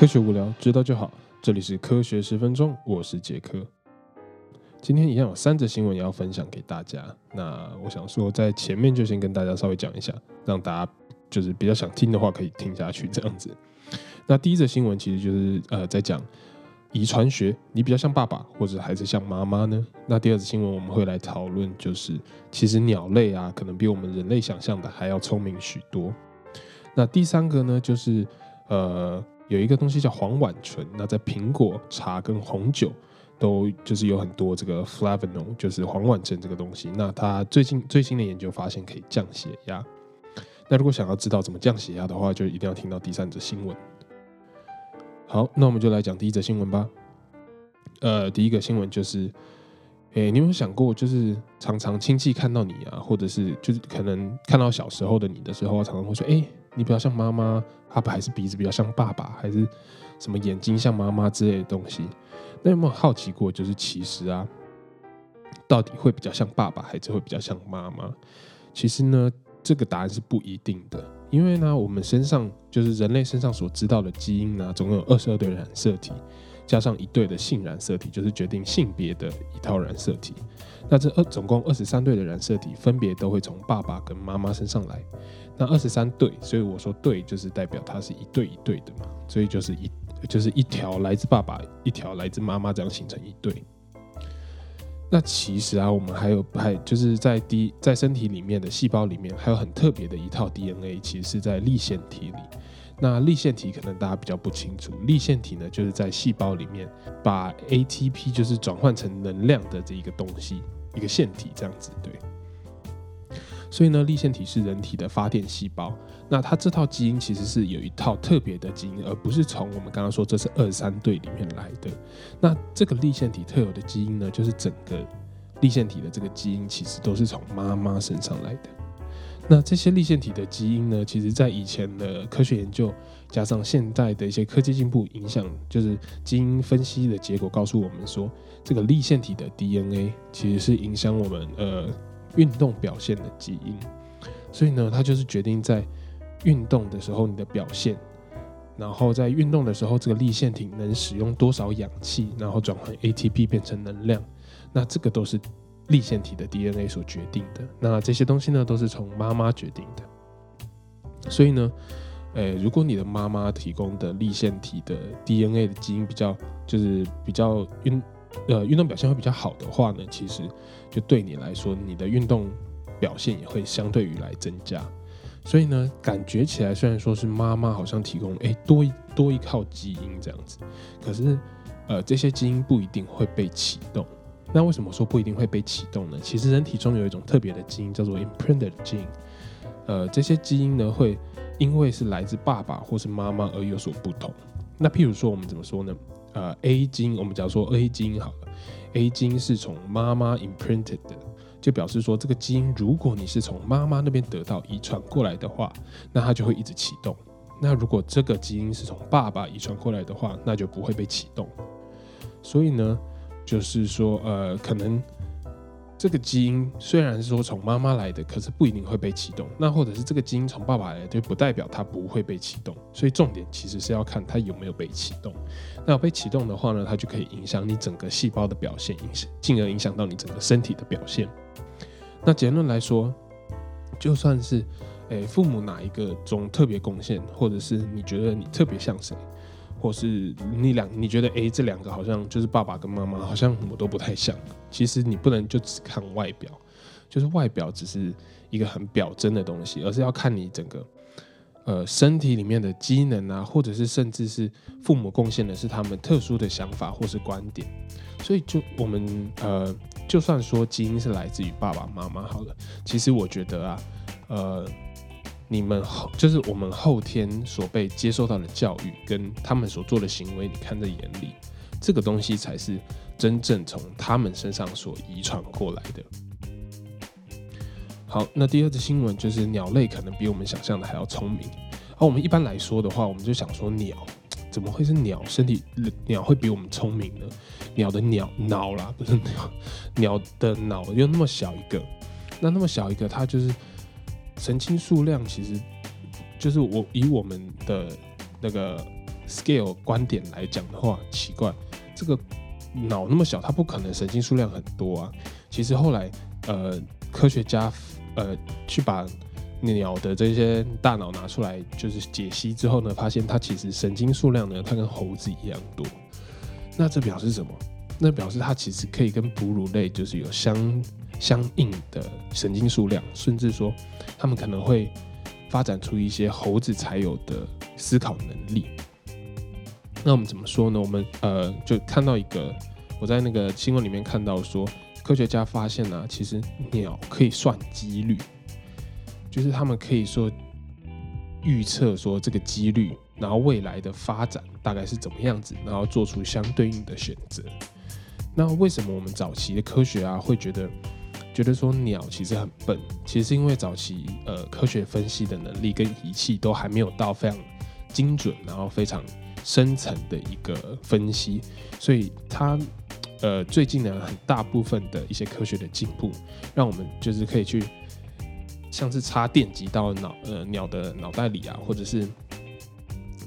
科学无聊，知道就好。这里是科学十分钟，我是杰克。今天一样有三则新闻要分享给大家。那我想说，在前面就先跟大家稍微讲一下，让大家就是比较想听的话可以听下去这样子。那第一则新闻其实就是呃在讲遗传学，你比较像爸爸，或者还是像妈妈呢？那第二则新闻我们会来讨论，就是其实鸟类啊，可能比我们人类想象的还要聪明许多。那第三个呢，就是呃。有一个东西叫黄烷醇，那在苹果、茶跟红酒都就是有很多这个 flavonol，就是黄烷醇这个东西。那它最近最新的研究发现可以降血压。那如果想要知道怎么降血压的话，就一定要听到第三则新闻。好，那我们就来讲第一则新闻吧。呃，第一个新闻就是，诶，你有没有想过，就是常常亲戚看到你啊，或者是就是可能看到小时候的你的时候，常常会说，哎。你比较像妈妈，爸爸还是鼻子比较像爸爸，还是什么眼睛像妈妈之类的东西？那有没有好奇过，就是其实啊，到底会比较像爸爸，还是会比较像妈妈？其实呢，这个答案是不一定的，因为呢，我们身上就是人类身上所知道的基因呢，总共有二十二对染色体，加上一对的性染色体，就是决定性别的一套染色体。那这二总共二十三对的染色体，分别都会从爸爸跟妈妈身上来。那二十三对，所以我说对，就是代表它是一对一对的嘛，所以就是一就是一条来自爸爸，一条来自妈妈，这样形成一对。那其实啊，我们还有还就是在 D 在身体里面的细胞里面，还有很特别的一套 DNA，其实是在立腺体里。那立腺体可能大家比较不清楚，立腺体呢就是在细胞里面把 ATP 就是转换成能量的这一个东西，一个腺体这样子，对。所以呢，立腺体是人体的发电细胞。那它这套基因其实是有一套特别的基因，而不是从我们刚刚说这是二三对里面来的。那这个立腺体特有的基因呢，就是整个立腺体的这个基因其实都是从妈妈身上来的。那这些立腺体的基因呢，其实在以前的科学研究加上现在的一些科技进步影响，就是基因分析的结果告诉我们说，这个立腺体的 DNA 其实是影响我们呃。运动表现的基因，所以呢，它就是决定在运动的时候你的表现，然后在运动的时候这个立腺体能使用多少氧气，然后转换 ATP 变成能量，那这个都是立腺体的 DNA 所决定的。那这些东西呢，都是从妈妈决定的。所以呢，诶，如果你的妈妈提供的立腺体的 DNA 的基因比较，就是比较运。呃，运动表现会比较好的话呢，其实就对你来说，你的运动表现也会相对于来增加。所以呢，感觉起来虽然说是妈妈好像提供哎多一多一套基因这样子，可是呃这些基因不一定会被启动。那为什么说不一定会被启动呢？其实人体中有一种特别的基因叫做 imprinted gene，呃这些基因呢会因为是来自爸爸或是妈妈而有所不同。那譬如说我们怎么说呢？呃，A 基因，我们假说 A 基因好了，A 基因是从妈妈 imprinted 的，就表示说这个基因，如果你是从妈妈那边得到遗传过来的话，那它就会一直启动。那如果这个基因是从爸爸遗传过来的话，那就不会被启动。所以呢，就是说，呃，可能。这个基因虽然说从妈妈来的，可是不一定会被启动。那或者是这个基因从爸爸来，就不代表它不会被启动。所以重点其实是要看它有没有被启动。那被启动的话呢，它就可以影响你整个细胞的表现，影响进而影响到你整个身体的表现。那结论来说，就算是诶父母哪一个中特别贡献，或者是你觉得你特别像谁？或是你两你觉得哎这两个好像就是爸爸跟妈妈好像我都不太像，其实你不能就只看外表，就是外表只是一个很表征的东西，而是要看你整个呃身体里面的机能啊，或者是甚至是父母贡献的是他们特殊的想法或是观点，所以就我们呃就算说基因是来自于爸爸妈妈好了，其实我觉得啊呃。你们后就是我们后天所被接受到的教育，跟他们所做的行为，你看在眼里，这个东西才是真正从他们身上所遗传过来的。好，那第二则新闻就是鸟类可能比我们想象的还要聪明。而我们一般来说的话，我们就想说鸟怎么会是鸟？身体鸟会比我们聪明呢？鸟的鸟脑啦，不是鸟，鸟的脑又那么小一个，那那么小一个，它就是。神经数量其实就是我以我们的那个 scale 观点来讲的话，奇怪，这个脑那么小，它不可能神经数量很多啊。其实后来，呃，科学家呃去把鸟的这些大脑拿出来，就是解析之后呢，发现它其实神经数量呢，它跟猴子一样多。那这表示什么？那表示它其实可以跟哺乳类就是有相相应的神经数量，甚至说它们可能会发展出一些猴子才有的思考能力。那我们怎么说呢？我们呃就看到一个，我在那个新闻里面看到说，科学家发现呢，其实鸟可以算几率，就是他们可以说预测说这个几率，然后未来的发展大概是怎么样子，然后做出相对应的选择。那为什么我们早期的科学啊会觉得觉得说鸟其实很笨？其实是因为早期呃科学分析的能力跟仪器都还没有到非常精准，然后非常深层的一个分析，所以它呃最近呢很大部分的一些科学的进步，让我们就是可以去像是插电极到脑呃鸟的脑袋里啊，或者是。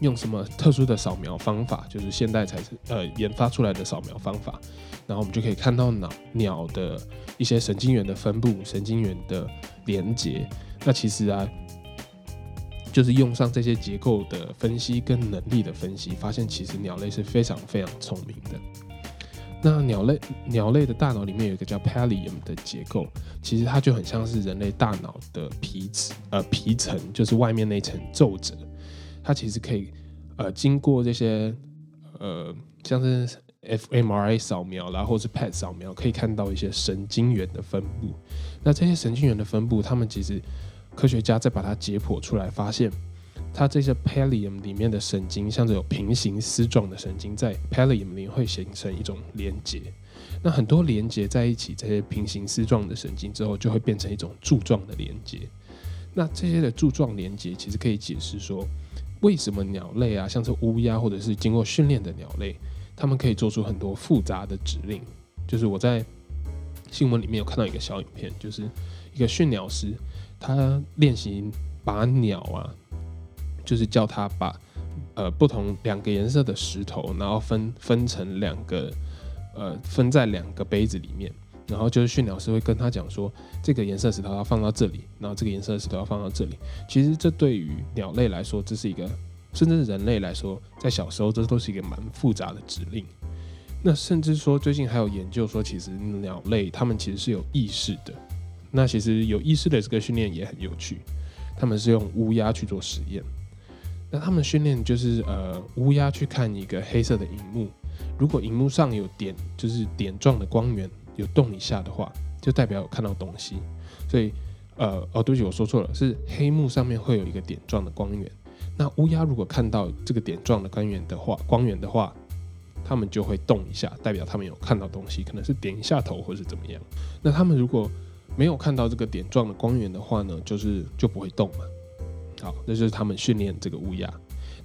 用什么特殊的扫描方法，就是现代才是呃研发出来的扫描方法，然后我们就可以看到脑鸟的一些神经元的分布、神经元的连接。那其实啊，就是用上这些结构的分析跟能力的分析，发现其实鸟类是非常非常聪明的。那鸟类鸟类的大脑里面有一个叫 pallium 的结构，其实它就很像是人类大脑的皮质呃皮层，就是外面那层皱褶。它其实可以，呃，经过这些，呃，像是 fMRI 扫描啦，或是 PET 扫描，可以看到一些神经元的分布。那这些神经元的分布，他们其实科学家再把它解剖出来，发现它这些 pallium 里面的神经，像是有平行丝状的神经，在 pallium 里会形成一种连接。那很多连接在一起，这些平行丝状的神经之后，就会变成一种柱状的连接。那这些的柱状连接，其实可以解释说。为什么鸟类啊，像是乌鸦或者是经过训练的鸟类，它们可以做出很多复杂的指令？就是我在新闻里面有看到一个小影片，就是一个训鸟师，他练习把鸟啊，就是叫他把呃不同两个颜色的石头，然后分分成两个呃分在两个杯子里面。然后就是训鸟师会跟他讲说，这个颜色石头要放到这里，然后这个颜色石头要放到这里。其实这对于鸟类来说，这是一个，甚至是人类来说，在小时候这都是一个蛮复杂的指令。那甚至说最近还有研究说，其实鸟类它们其实是有意识的。那其实有意识的这个训练也很有趣，他们是用乌鸦去做实验。那他们训练就是呃乌鸦去看一个黑色的荧幕，如果荧幕上有点就是点状的光源。有动一下的话，就代表有看到东西。所以，呃，哦，对不起，我说错了，是黑幕上面会有一个点状的光源。那乌鸦如果看到这个点状的光源的话，光源的话，它们就会动一下，代表它们有看到东西，可能是点一下头或是怎么样。那它们如果没有看到这个点状的光源的话呢，就是就不会动嘛。好，这就是他们训练这个乌鸦。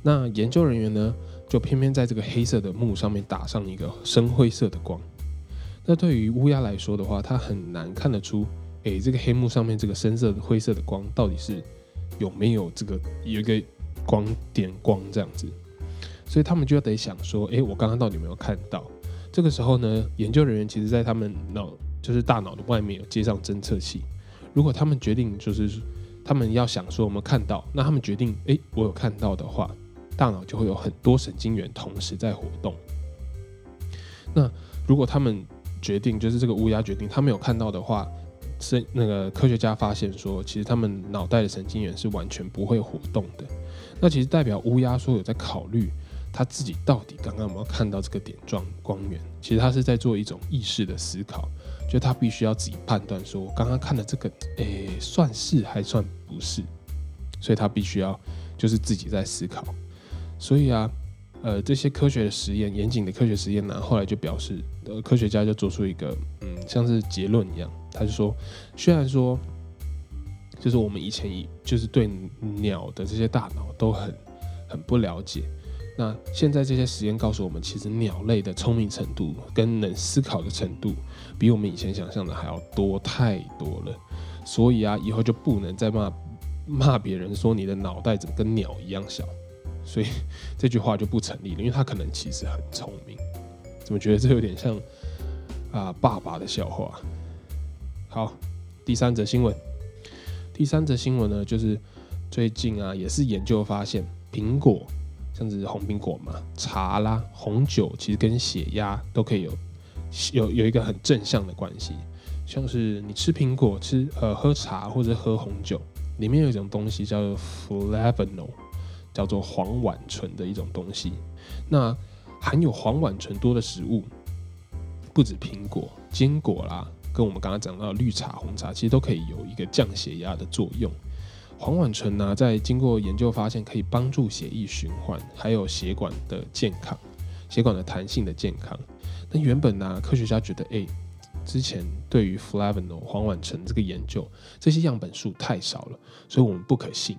那研究人员呢，就偏偏在这个黑色的幕上面打上一个深灰色的光。那对于乌鸦来说的话，它很难看得出，诶，这个黑幕上面这个深色的灰色的光到底是有没有这个有一个光点光这样子，所以他们就要得想说，诶，我刚刚到底有没有看到？这个时候呢，研究人员其实在他们脑就是大脑的外面有接上侦测器，如果他们决定就是他们要想说我们看到，那他们决定，诶，我有看到的话，大脑就会有很多神经元同时在活动。那如果他们决定就是这个乌鸦决定，他没有看到的话，是那个科学家发现说，其实他们脑袋的神经元是完全不会活动的。那其实代表乌鸦说有在考虑他自己到底刚刚有没有看到这个点状光源。其实他是在做一种意识的思考，就他必须要自己判断说，我刚刚看的这个，诶，算是还算不是，所以他必须要就是自己在思考。所以啊。呃，这些科学的实验，严谨的科学实验呢，后来就表示，呃，科学家就做出一个，嗯，像是结论一样，他就说，虽然说，就是我们以前以就是对鸟的这些大脑都很很不了解，那现在这些实验告诉我们，其实鸟类的聪明程度跟能思考的程度，比我们以前想象的还要多太多了，所以啊，以后就不能再骂骂别人说你的脑袋怎么跟鸟一样小。所以这句话就不成立了，因为他可能其实很聪明。怎么觉得这有点像啊爸爸的笑话？好，第三则新闻，第三则新闻呢，就是最近啊，也是研究发现，苹果像是红苹果嘛，茶啦、红酒，其实跟血压都可以有有有一个很正向的关系。像是你吃苹果、吃呃喝茶或者喝红酒，里面有一种东西叫做 flavonol 叫做黄烷醇的一种东西。那含有黄烷醇多的食物，不止苹果、坚果啦，跟我们刚刚讲到绿茶、红茶，其实都可以有一个降血压的作用。黄烷醇呢，在经过研究发现，可以帮助血液循环，还有血管的健康、血管的弹性的健康。那原本呢，科学家觉得，哎。之前对于 flavonol 黄烷醇这个研究，这些样本数太少了，所以我们不可信。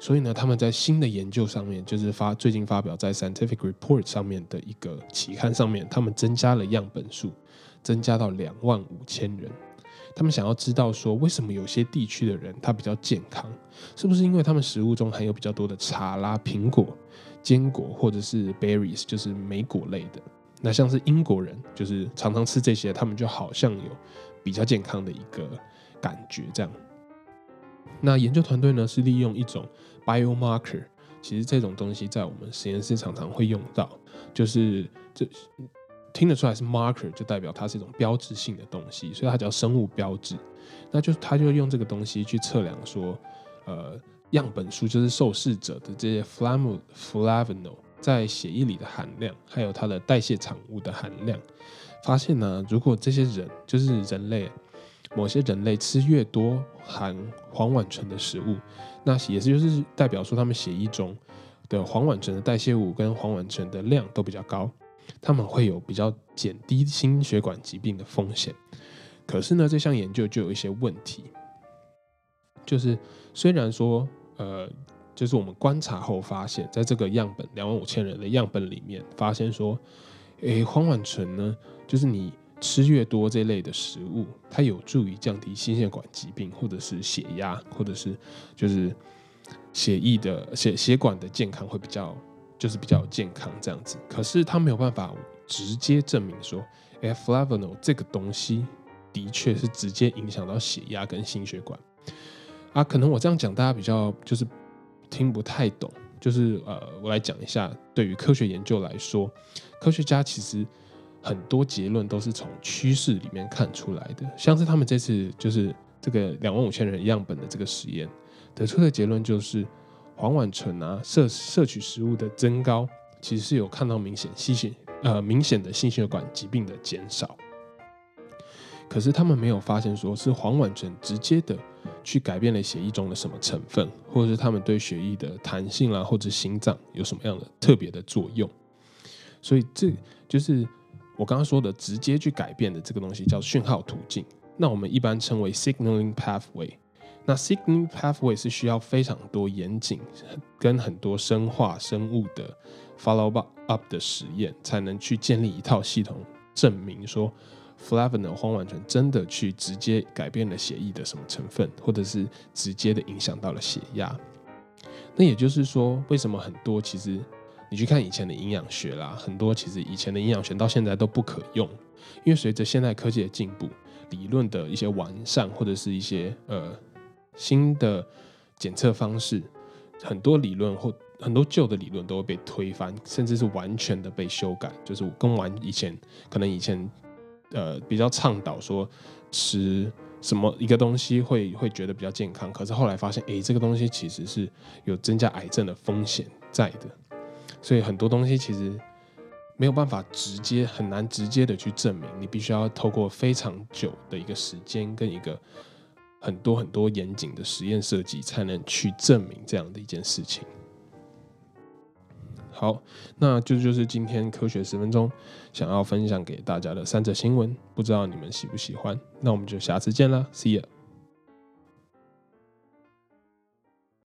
所以呢，他们在新的研究上面，就是发最近发表在 Scientific Report 上面的一个期刊上面，他们增加了样本数，增加到两万五千人。他们想要知道说，为什么有些地区的人他比较健康，是不是因为他们食物中含有比较多的茶啦、苹果、坚果或者是 berries，就是莓果类的。那像是英国人，就是常常吃这些，他们就好像有比较健康的一个感觉这样。那研究团队呢是利用一种 biomarker，其实这种东西在我们实验室常常会用到，就是这听得出来是 marker，就代表它是一种标志性的东西，所以它叫生物标志。那就他就用这个东西去测量说，呃，样本数就是受试者的这些 flam flavonol。在血液里的含量，还有它的代谢产物的含量，发现呢，如果这些人就是人类，某些人类吃越多含黄烷醇的食物，那也是就是代表说他们血液中的黄烷醇的代谢物跟黄烷醇的量都比较高，他们会有比较减低心血管疾病的风险。可是呢，这项研究就有一些问题，就是虽然说呃。就是我们观察后发现，在这个样本两万五千人的样本里面，发现说，诶，黄烷醇呢，就是你吃越多这类的食物，它有助于降低心血管疾病，或者是血压，或者是就是血液的血血管的健康会比较，就是比较健康这样子。可是它没有办法直接证明说，诶 f l a v o n o l 这个东西的确是直接影响到血压跟心血管。啊，可能我这样讲，大家比较就是。听不太懂，就是呃，我来讲一下。对于科学研究来说，科学家其实很多结论都是从趋势里面看出来的。像是他们这次就是这个两万五千人样本的这个实验得出的结论，就是黄烷醇啊摄摄取食物的增高，其实是有看到明显心血呃明显的心血管疾病的减少。可是他们没有发现说是黄烷醇直接的。去改变了血液中的什么成分，或者是他们对血液的弹性啦，或者心脏有什么样的特别的作用？所以这就是我刚刚说的直接去改变的这个东西，叫讯号途径。那我们一般称为 signaling pathway。那 signaling pathway 是需要非常多严谨跟很多生化生物的 follow up 的实验，才能去建立一套系统，证明说。flavanol 黄烷醇真的去直接改变了血液的什么成分，或者是直接的影响到了血压？那也就是说，为什么很多其实你去看以前的营养学啦，很多其实以前的营养学到现在都不可用，因为随着现代科技的进步，理论的一些完善或者是一些呃新的检测方式，很多理论或很多旧的理论都会被推翻，甚至是完全的被修改，就是跟完以前可能以前。呃，比较倡导说吃什么一个东西会会觉得比较健康，可是后来发现，哎，这个东西其实是有增加癌症的风险在的，所以很多东西其实没有办法直接很难直接的去证明，你必须要透过非常久的一个时间跟一个很多很多严谨的实验设计，才能去证明这样的一件事情。好，那这就是今天科学十分钟想要分享给大家的三则新闻，不知道你们喜不喜欢？那我们就下次见啦，See you。